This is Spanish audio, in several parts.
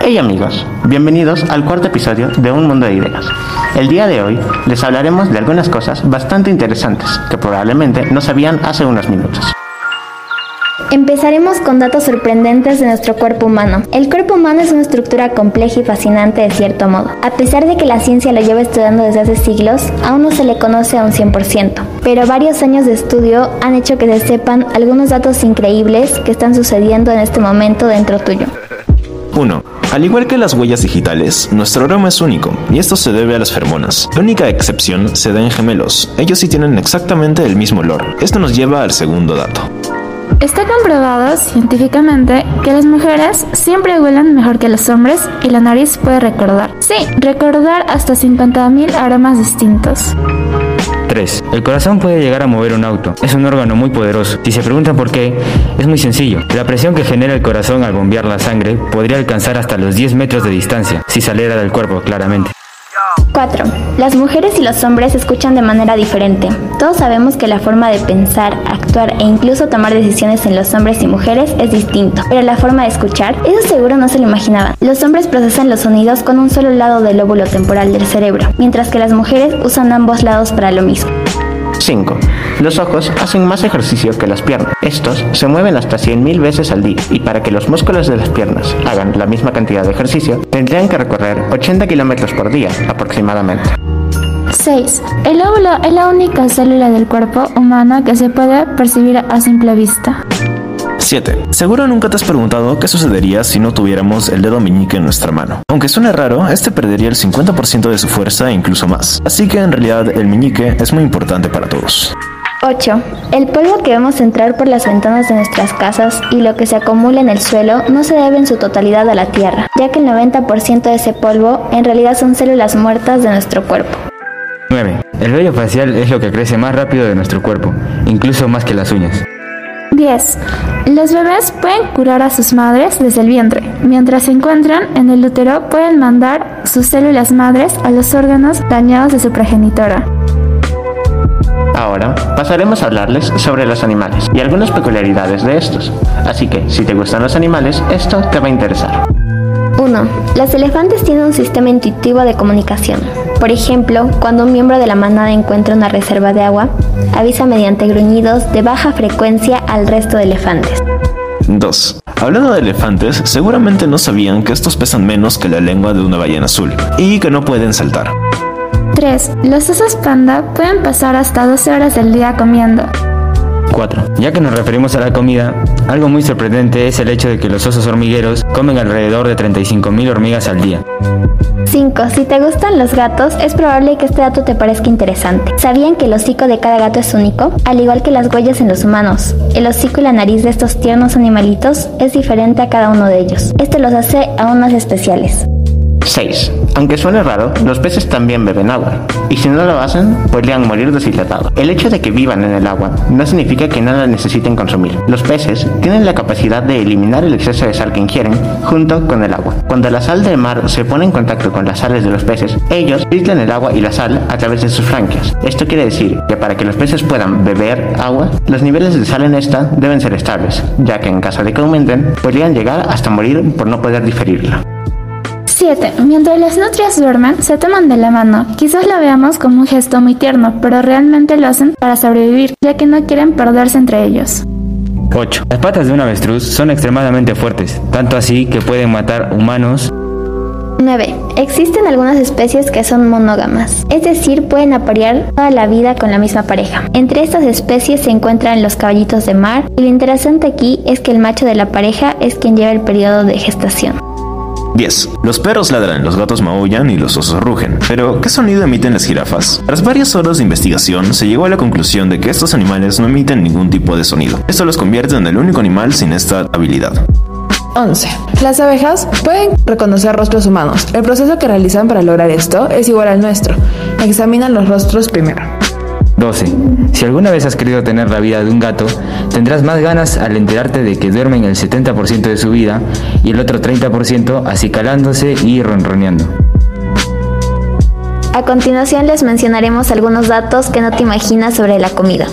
Hey amigos, bienvenidos al cuarto episodio de Un Mundo de Ideas. El día de hoy les hablaremos de algunas cosas bastante interesantes que probablemente no sabían hace unos minutos. Empezaremos con datos sorprendentes de nuestro cuerpo humano. El cuerpo humano es una estructura compleja y fascinante de cierto modo. A pesar de que la ciencia lo lleva estudiando desde hace siglos, aún no se le conoce a un 100%. Pero varios años de estudio han hecho que se sepan algunos datos increíbles que están sucediendo en este momento dentro tuyo. 1. Al igual que las huellas digitales, nuestro aroma es único, y esto se debe a las feromonas. La única excepción se da en gemelos, ellos sí tienen exactamente el mismo olor. Esto nos lleva al segundo dato. Está comprobado científicamente que las mujeres siempre huelen mejor que los hombres y la nariz puede recordar. Sí, recordar hasta 50.000 aromas distintos. 3. El corazón puede llegar a mover un auto. Es un órgano muy poderoso. Si se preguntan por qué, es muy sencillo. La presión que genera el corazón al bombear la sangre podría alcanzar hasta los 10 metros de distancia, si saliera del cuerpo, claramente. 4. Las mujeres y los hombres escuchan de manera diferente. Todos sabemos que la forma de pensar, actuar e incluso tomar decisiones en los hombres y mujeres es distinto, pero la forma de escuchar, eso seguro no se lo imaginaban. Los hombres procesan los sonidos con un solo lado del lóbulo temporal del cerebro, mientras que las mujeres usan ambos lados para lo mismo. 5. Los ojos hacen más ejercicio que las piernas. Estos se mueven hasta 100.000 veces al día y para que los músculos de las piernas hagan la misma cantidad de ejercicio, tendrían que recorrer 80 kilómetros por día aproximadamente. 6. El óvulo es la única célula del cuerpo humano que se puede percibir a simple vista. 7. Seguro nunca te has preguntado qué sucedería si no tuviéramos el dedo meñique en nuestra mano. Aunque suene raro, este perdería el 50% de su fuerza e incluso más. Así que en realidad el meñique es muy importante para todos. 8. El polvo que vemos entrar por las ventanas de nuestras casas y lo que se acumula en el suelo no se debe en su totalidad a la tierra, ya que el 90% de ese polvo en realidad son células muertas de nuestro cuerpo. 9. El vello facial es lo que crece más rápido de nuestro cuerpo, incluso más que las uñas. 10. Los bebés pueden curar a sus madres desde el vientre. Mientras se encuentran en el útero, pueden mandar sus células madres a los órganos dañados de su progenitora. Ahora pasaremos a hablarles sobre los animales y algunas peculiaridades de estos. Así que, si te gustan los animales, esto te va a interesar. 1. Los elefantes tienen un sistema intuitivo de comunicación. Por ejemplo, cuando un miembro de la manada encuentra una reserva de agua, avisa mediante gruñidos de baja frecuencia al resto de elefantes. 2. Hablando de elefantes, seguramente no sabían que estos pesan menos que la lengua de una ballena azul y que no pueden saltar. 3. Los osos panda pueden pasar hasta 12 horas del día comiendo. 4. Ya que nos referimos a la comida, algo muy sorprendente es el hecho de que los osos hormigueros comen alrededor de 35.000 hormigas al día. 5. Si te gustan los gatos, es probable que este dato te parezca interesante. ¿Sabían que el hocico de cada gato es único? Al igual que las huellas en los humanos. El hocico y la nariz de estos tiernos animalitos es diferente a cada uno de ellos. Esto los hace aún más especiales. 6. Aunque suene raro, los peces también beben agua, y si no lo hacen, podrían morir deshidratados. El hecho de que vivan en el agua no significa que no la necesiten consumir. Los peces tienen la capacidad de eliminar el exceso de sal que ingieren junto con el agua. Cuando la sal del mar se pone en contacto con las sales de los peces, ellos filtran el agua y la sal a través de sus franquias. Esto quiere decir que para que los peces puedan beber agua, los niveles de sal en esta deben ser estables, ya que en caso de que aumenten, podrían llegar hasta morir por no poder diferirla. 7. Mientras las nutrias duermen, se toman de la mano. Quizás lo veamos como un gesto muy tierno, pero realmente lo hacen para sobrevivir, ya que no quieren perderse entre ellos. 8. Las patas de un avestruz son extremadamente fuertes, tanto así que pueden matar humanos. 9. Existen algunas especies que son monógamas, es decir, pueden aparear toda la vida con la misma pareja. Entre estas especies se encuentran los caballitos de mar y lo interesante aquí es que el macho de la pareja es quien lleva el periodo de gestación. 10. Los perros ladran, los gatos maullan y los osos rugen. Pero, ¿qué sonido emiten las jirafas? Tras varias horas de investigación, se llegó a la conclusión de que estos animales no emiten ningún tipo de sonido. Esto los convierte en el único animal sin esta habilidad. 11. Las abejas pueden reconocer rostros humanos. El proceso que realizan para lograr esto es igual al nuestro. Examinan los rostros primero. 12. Si alguna vez has querido tener la vida de un gato, tendrás más ganas al enterarte de que duermen el 70% de su vida y el otro 30% acicalándose y ronroneando. A continuación les mencionaremos algunos datos que no te imaginas sobre la comida.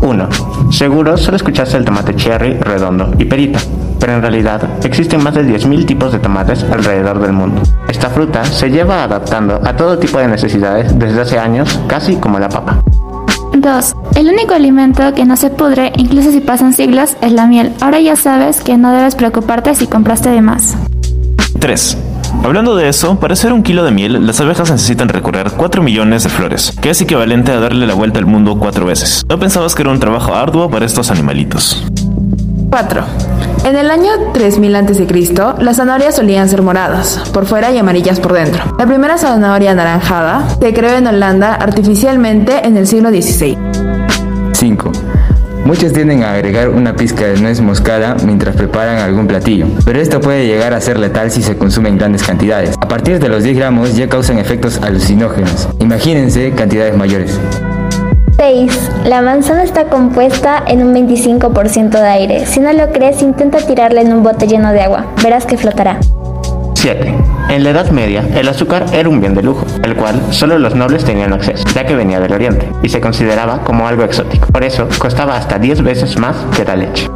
1. Seguro solo escuchaste el tomate cherry, redondo y perita. Pero en realidad existen más de 10.000 tipos de tomates alrededor del mundo. Esta fruta se lleva adaptando a todo tipo de necesidades desde hace años, casi como la papa. 2. El único alimento que no se pudre, incluso si pasan siglos, es la miel. Ahora ya sabes que no debes preocuparte si compraste de más. 3. Hablando de eso, para hacer un kilo de miel, las abejas necesitan recorrer 4 millones de flores, que es equivalente a darle la vuelta al mundo 4 veces. ¿No pensabas que era un trabajo arduo para estos animalitos? 4. En el año 3000 a.C., las zanahorias solían ser moradas, por fuera y amarillas por dentro. La primera zanahoria anaranjada se creó en Holanda artificialmente en el siglo XVI. 5. Muchos tienden a agregar una pizca de nuez moscada mientras preparan algún platillo, pero esto puede llegar a ser letal si se consume en grandes cantidades. A partir de los 10 gramos ya causan efectos alucinógenos. Imagínense cantidades mayores. 6. La manzana está compuesta en un 25% de aire. Si no lo crees, intenta tirarla en un bote lleno de agua. Verás que flotará. 7. En la Edad Media, el azúcar era un bien de lujo, al cual solo los nobles tenían acceso, ya que venía del Oriente, y se consideraba como algo exótico. Por eso, costaba hasta 10 veces más que la leche.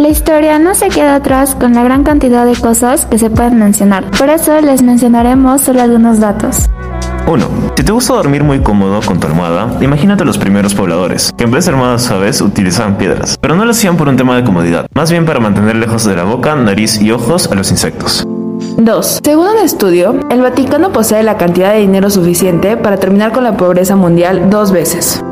La historia no se queda atrás con la gran cantidad de cosas que se pueden mencionar. Por eso les mencionaremos solo algunos datos. 1. Si te gusta dormir muy cómodo con tu almohada, imagínate los primeros pobladores, que en vez de almohadas suaves utilizaban piedras, pero no lo hacían por un tema de comodidad, más bien para mantener lejos de la boca, nariz y ojos a los insectos. 2. Según un estudio, el Vaticano posee la cantidad de dinero suficiente para terminar con la pobreza mundial dos veces.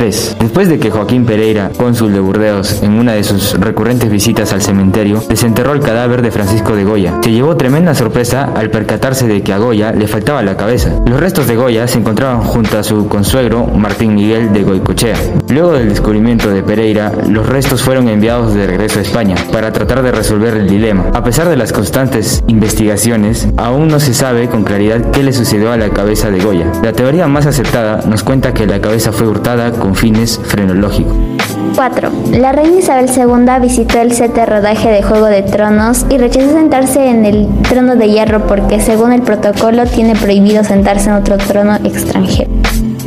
3. Después de que Joaquín Pereira, cónsul de Burdeos, en una de sus recurrentes visitas al cementerio, desenterró el cadáver de Francisco de Goya, se llevó tremenda sorpresa al percatarse de que a Goya le faltaba la cabeza. Los restos de Goya se encontraban junto a su consuegro Martín Miguel de Goicochea. Luego del descubrimiento de Pereira, los restos fueron enviados de regreso a España para tratar de resolver el dilema. A pesar de las constantes investigaciones, aún no se sabe con claridad qué le sucedió a la cabeza de Goya. La teoría más aceptada nos cuenta que la cabeza fue hurtada con fines frenológicos. 4. La reina Isabel II visitó el set de rodaje de Juego de Tronos y rechazó sentarse en el trono de hierro porque según el protocolo tiene prohibido sentarse en otro trono extranjero.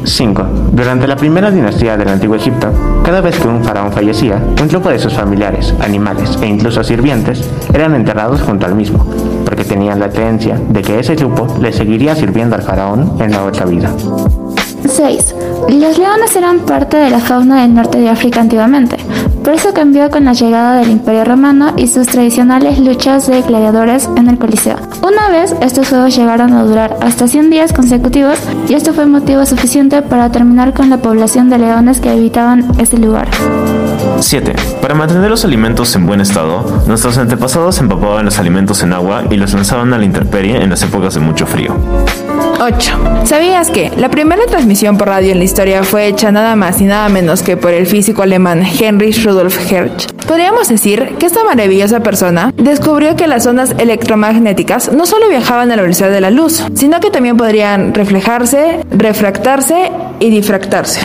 5. Durante la primera dinastía del Antiguo Egipto, cada vez que un faraón fallecía, un grupo de sus familiares, animales e incluso sirvientes eran enterrados junto al mismo, porque tenían la creencia de que ese grupo le seguiría sirviendo al faraón en la otra vida. 6. Los leones eran parte de la fauna del norte de África antiguamente, por eso cambió con la llegada del Imperio Romano y sus tradicionales luchas de gladiadores en el Coliseo. Una vez, estos juegos llegaron a durar hasta 100 días consecutivos y esto fue motivo suficiente para terminar con la población de leones que habitaban ese lugar. 7. Para mantener los alimentos en buen estado, nuestros antepasados empapaban los alimentos en agua y los lanzaban a la intemperie en las épocas de mucho frío. 8. ¿Sabías que la primera transmisión por radio en la historia fue hecha nada más y nada menos que por el físico alemán Heinrich Rudolf Hertz? Podríamos decir que esta maravillosa persona descubrió que las ondas electromagnéticas no solo viajaban a la velocidad de la luz, sino que también podrían reflejarse, refractarse y difractarse.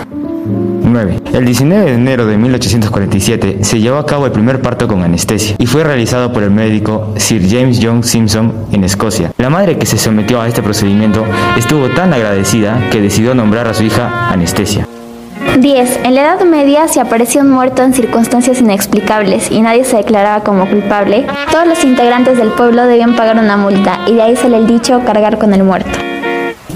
9. El 19 de enero de 1847 se llevó a cabo el primer parto con anestesia y fue realizado por el médico Sir James John Simpson en Escocia. La madre que se sometió a este procedimiento estuvo tan agradecida que decidió nombrar a su hija Anestesia. 10. En la Edad Media, si aparecía un muerto en circunstancias inexplicables y nadie se declaraba como culpable, todos los integrantes del pueblo debían pagar una multa y de ahí sale el dicho cargar con el muerto.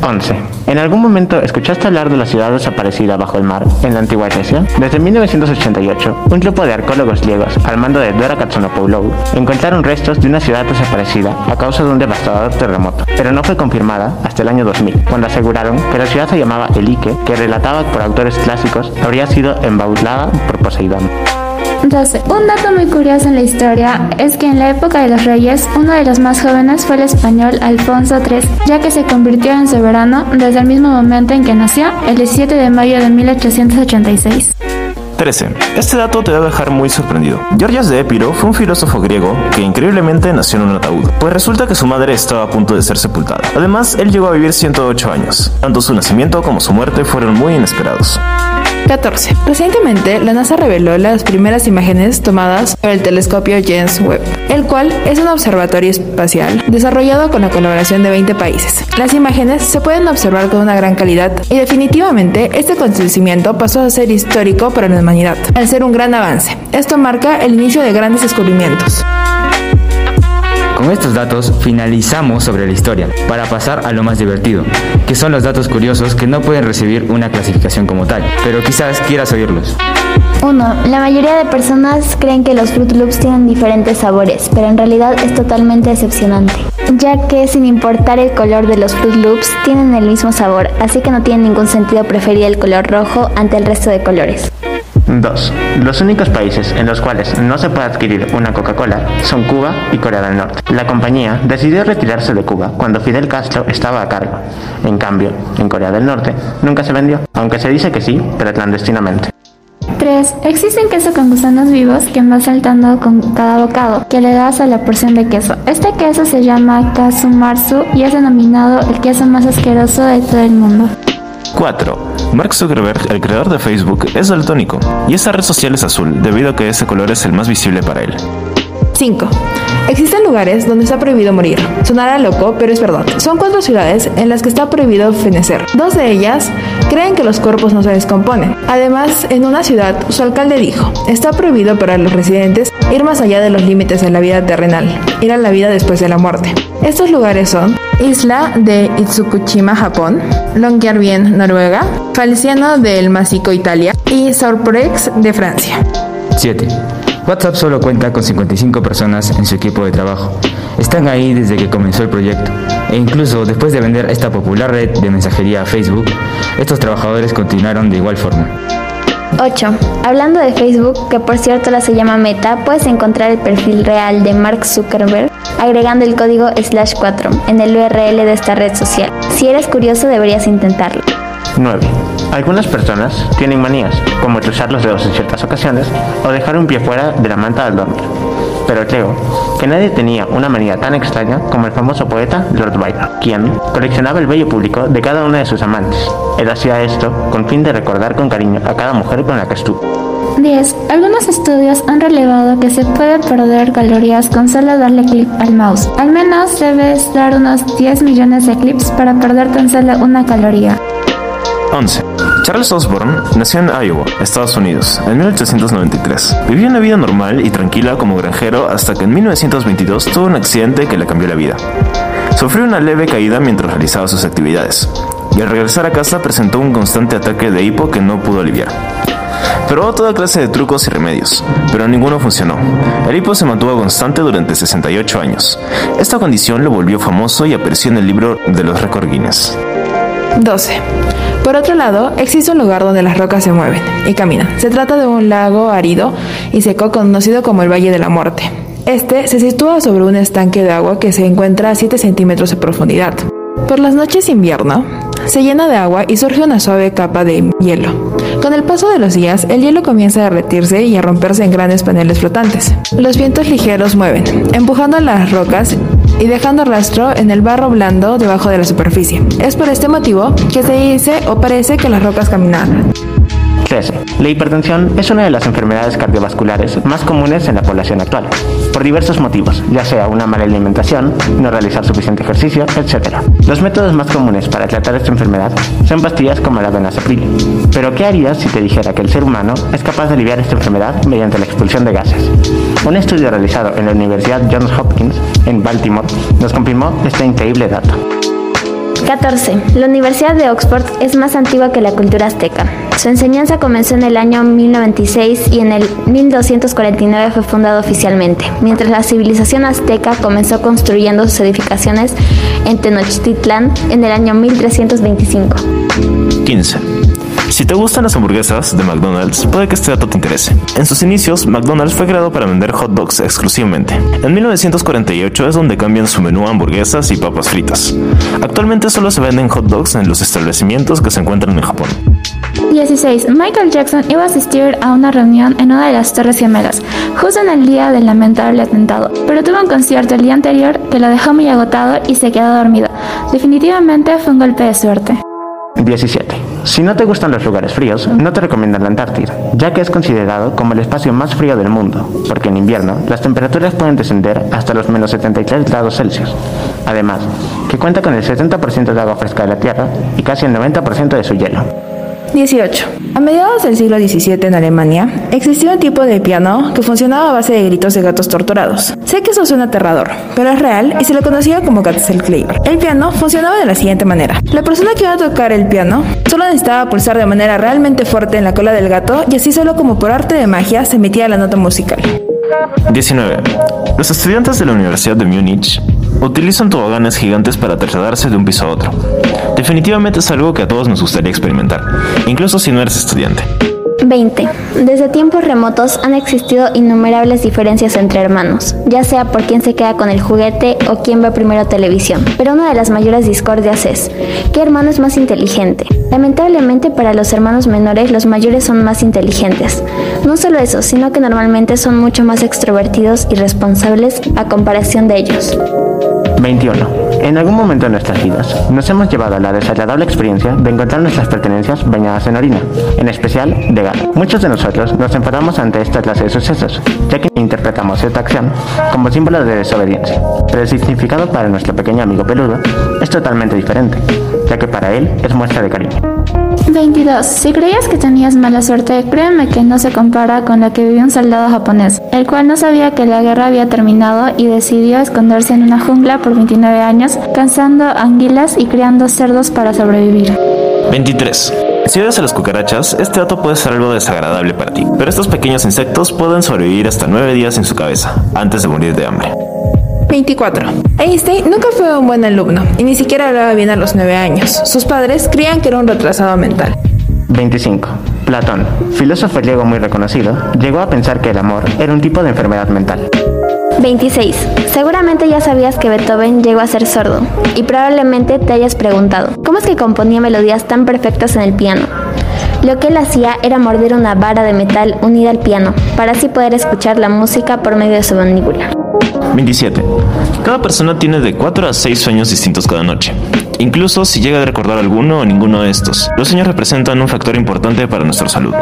11. ¿En algún momento escuchaste hablar de la ciudad desaparecida bajo el mar en la antigua Grecia? Desde 1988, un grupo de arqueólogos griegos, al mando de Dora Katsonopoulou, encontraron restos de una ciudad desaparecida a causa de un devastador terremoto, pero no fue confirmada hasta el año 2000, cuando aseguraron que la ciudad se llamaba Elike, que relataba por autores clásicos habría sido embaulada por Poseidón. 12. Un dato muy curioso en la historia es que en la época de los reyes, uno de los más jóvenes fue el español Alfonso III, ya que se convirtió en soberano desde el mismo momento en que nació, el 17 de mayo de 1886. 13. Este dato te va a dejar muy sorprendido. Georgias de Épiro fue un filósofo griego que increíblemente nació en un ataúd, pues resulta que su madre estaba a punto de ser sepultada. Además, él llegó a vivir 108 años. Tanto su nacimiento como su muerte fueron muy inesperados. 14. Recientemente, la NASA reveló las primeras imágenes tomadas por el telescopio James Webb, el cual es un observatorio espacial desarrollado con la colaboración de 20 países. Las imágenes se pueden observar con una gran calidad y definitivamente este acontecimiento pasó a ser histórico para la humanidad, al ser un gran avance. Esto marca el inicio de grandes descubrimientos. Con estos datos finalizamos sobre la historia, para pasar a lo más divertido, que son los datos curiosos que no pueden recibir una clasificación como tal, pero quizás quieras oírlos. 1. La mayoría de personas creen que los Fruit Loops tienen diferentes sabores, pero en realidad es totalmente decepcionante, ya que sin importar el color de los Fruit Loops tienen el mismo sabor, así que no tiene ningún sentido preferir el color rojo ante el resto de colores. 2. Los únicos países en los cuales no se puede adquirir una Coca-Cola son Cuba y Corea del Norte. La compañía decidió retirarse de Cuba cuando Fidel Castro estaba a cargo. En cambio, en Corea del Norte nunca se vendió, aunque se dice que sí, pero clandestinamente. 3. Existen queso con gusanos vivos que van saltando con cada bocado que le das a la porción de queso. Este queso se llama Kasumarsu y es denominado el queso más asqueroso de todo el mundo. 4. Mark Zuckerberg, el creador de Facebook, es daltónico, y esta red social es azul, debido a que ese color es el más visible para él. 5. Existen lugares donde está prohibido morir. Sonará loco, pero es verdad. Son cuatro ciudades en las que está prohibido fenecer. Dos de ellas creen que los cuerpos no se descomponen. Además, en una ciudad, su alcalde dijo, está prohibido para los residentes ir más allá de los límites de la vida terrenal, ir a la vida después de la muerte. Estos lugares son Isla de Itsukushima, Japón, Longyearbyen, Noruega, Falciano del Masico, Italia y Sorprex de Francia. 7. WhatsApp solo cuenta con 55 personas en su equipo de trabajo. Están ahí desde que comenzó el proyecto. E incluso después de vender esta popular red de mensajería a Facebook, estos trabajadores continuaron de igual forma. 8. Hablando de Facebook, que por cierto la se llama Meta, puedes encontrar el perfil real de Mark Zuckerberg agregando el código slash 4 en el URL de esta red social. Si eres curioso deberías intentarlo. 9. Algunas personas tienen manías, como cruzar los dedos en ciertas ocasiones o dejar un pie fuera de la manta al dormir. Pero creo que nadie tenía una manía tan extraña como el famoso poeta Lord Byron, quien coleccionaba el vello público de cada una de sus amantes. Él hacía esto con fin de recordar con cariño a cada mujer con la que estuvo. 10. Algunos estudios han relevado que se puede perder calorías con solo darle clic al mouse. Al menos debes dar unos 10 millones de clips para perder tan solo una caloría. 11. Charles Osborne nació en Iowa, Estados Unidos, en 1893. Vivió una vida normal y tranquila como granjero hasta que en 1922 tuvo un accidente que le cambió la vida. Sufrió una leve caída mientras realizaba sus actividades, y al regresar a casa presentó un constante ataque de hipo que no pudo aliviar. Probó toda clase de trucos y remedios, pero ninguno funcionó. El hipo se mantuvo constante durante 68 años. Esta condición lo volvió famoso y apareció en el libro de los récords Guinness. 12. Por otro lado, existe un lugar donde las rocas se mueven y caminan. Se trata de un lago árido y seco conocido como el Valle de la Muerte. Este se sitúa sobre un estanque de agua que se encuentra a 7 centímetros de profundidad. Por las noches de invierno, se llena de agua y surge una suave capa de hielo. Con el paso de los días, el hielo comienza a derretirse y a romperse en grandes paneles flotantes. Los vientos ligeros mueven, empujando las rocas y dejando rastro en el barro blando debajo de la superficie. Es por este motivo que se dice o parece que las rocas caminan. 13. La hipertensión es una de las enfermedades cardiovasculares más comunes en la población actual, por diversos motivos, ya sea una mala alimentación, no realizar suficiente ejercicio, etc. Los métodos más comunes para tratar esta enfermedad son pastillas como la benazepril. Pero ¿qué harías si te dijera que el ser humano es capaz de aliviar esta enfermedad mediante la expulsión de gases? Un estudio realizado en la Universidad Johns Hopkins en Baltimore nos confirmó este increíble dato. 14. La Universidad de Oxford es más antigua que la cultura azteca. Su enseñanza comenzó en el año 1096 y en el 1249 fue fundada oficialmente, mientras la civilización azteca comenzó construyendo sus edificaciones en Tenochtitlán en el año 1325. 15. Si te gustan las hamburguesas de McDonald's, puede que este dato te interese. En sus inicios, McDonald's fue creado para vender hot dogs exclusivamente. En 1948 es donde cambian su menú a hamburguesas y papas fritas. Actualmente solo se venden hot dogs en los establecimientos que se encuentran en Japón. 16. Michael Jackson iba a asistir a una reunión en una de las Torres Gemelas, justo en el día del lamentable atentado, pero tuvo un concierto el día anterior que lo dejó muy agotado y se quedó dormido. Definitivamente fue un golpe de suerte. 17. Si no te gustan los lugares fríos, no te recomiendo la Antártida, ya que es considerado como el espacio más frío del mundo, porque en invierno las temperaturas pueden descender hasta los menos 73 grados Celsius. Además, que cuenta con el 70% de agua fresca de la Tierra y casi el 90% de su hielo. 18. A mediados del siglo XVII en Alemania, existía un tipo de piano que funcionaba a base de gritos de gatos torturados. Sé que eso suena aterrador, pero es real y se le conocía como Katzelkleiber. El piano funcionaba de la siguiente manera. La persona que iba a tocar el piano solo necesitaba pulsar de manera realmente fuerte en la cola del gato y así solo como por arte de magia se emitía la nota musical. 19. Los estudiantes de la Universidad de Múnich utilizan toboganes gigantes para trasladarse de un piso a otro. Definitivamente es algo que a todos nos gustaría experimentar, incluso si no eres estudiante. 20. Desde tiempos remotos han existido innumerables diferencias entre hermanos, ya sea por quién se queda con el juguete o quién ve primero televisión. Pero una de las mayores discordias es, ¿qué hermano es más inteligente? Lamentablemente para los hermanos menores los mayores son más inteligentes. No solo eso, sino que normalmente son mucho más extrovertidos y responsables a comparación de ellos. 21. En algún momento de nuestras vidas nos hemos llevado a la desagradable experiencia de encontrar nuestras pertenencias bañadas en orina, en especial de gato. Muchos de nosotros nos enfadamos ante esta clase de sucesos, ya que interpretamos esta acción como símbolo de desobediencia. Pero el significado para nuestro pequeño amigo peludo es totalmente diferente, ya que para él es muestra de cariño. 22. Si creías que tenías mala suerte, créeme que no se compara con la que vivió un soldado japonés, el cual no sabía que la guerra había terminado y decidió esconderse en una jungla por 29 años, cazando anguilas y criando cerdos para sobrevivir. 23. Si odias a las cucarachas, este dato puede ser algo desagradable para ti, pero estos pequeños insectos pueden sobrevivir hasta 9 días en su cabeza, antes de morir de hambre. 24. Einstein nunca fue un buen alumno y ni siquiera hablaba bien a los 9 años. Sus padres creían que era un retrasado mental. 25. Platón, filósofo griego muy reconocido, llegó a pensar que el amor era un tipo de enfermedad mental. 26. Seguramente ya sabías que Beethoven llegó a ser sordo y probablemente te hayas preguntado, ¿cómo es que componía melodías tan perfectas en el piano? Lo que él hacía era morder una vara de metal unida al piano, para así poder escuchar la música por medio de su mandíbula. 27. Cada persona tiene de 4 a 6 sueños distintos cada noche. Incluso si llega a recordar alguno o ninguno de estos, los sueños representan un factor importante para nuestra salud.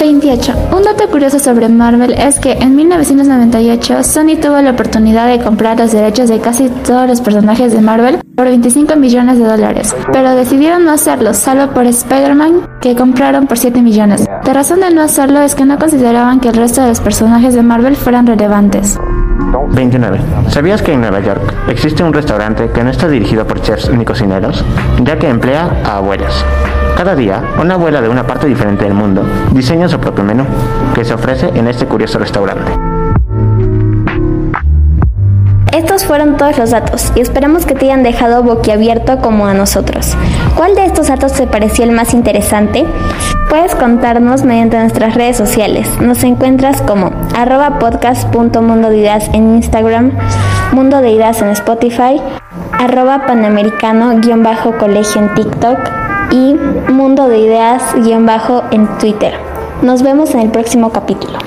28. Un dato curioso sobre Marvel es que en 1998 Sony tuvo la oportunidad de comprar los derechos de casi todos los personajes de Marvel por 25 millones de dólares, pero decidieron no hacerlo, salvo por Spider-Man, que compraron por 7 millones. La razón de no hacerlo es que no consideraban que el resto de los personajes de Marvel fueran relevantes. 29. ¿Sabías que en Nueva York existe un restaurante que no está dirigido por chefs ni cocineros, ya que emplea a abuelas? Cada día, una abuela de una parte diferente del mundo diseña su propio menú, que se ofrece en este curioso restaurante. Estos fueron todos los datos y esperamos que te hayan dejado boquiabierto como a nosotros. ¿Cuál de estos datos te pareció el más interesante? Puedes contarnos mediante nuestras redes sociales. Nos encuentras como arroba podcast.mundo en Instagram, Mundo de Ideas en Spotify, arroba panamericano-colegio en TikTok y Mundo de Ideas-en Twitter. Nos vemos en el próximo capítulo.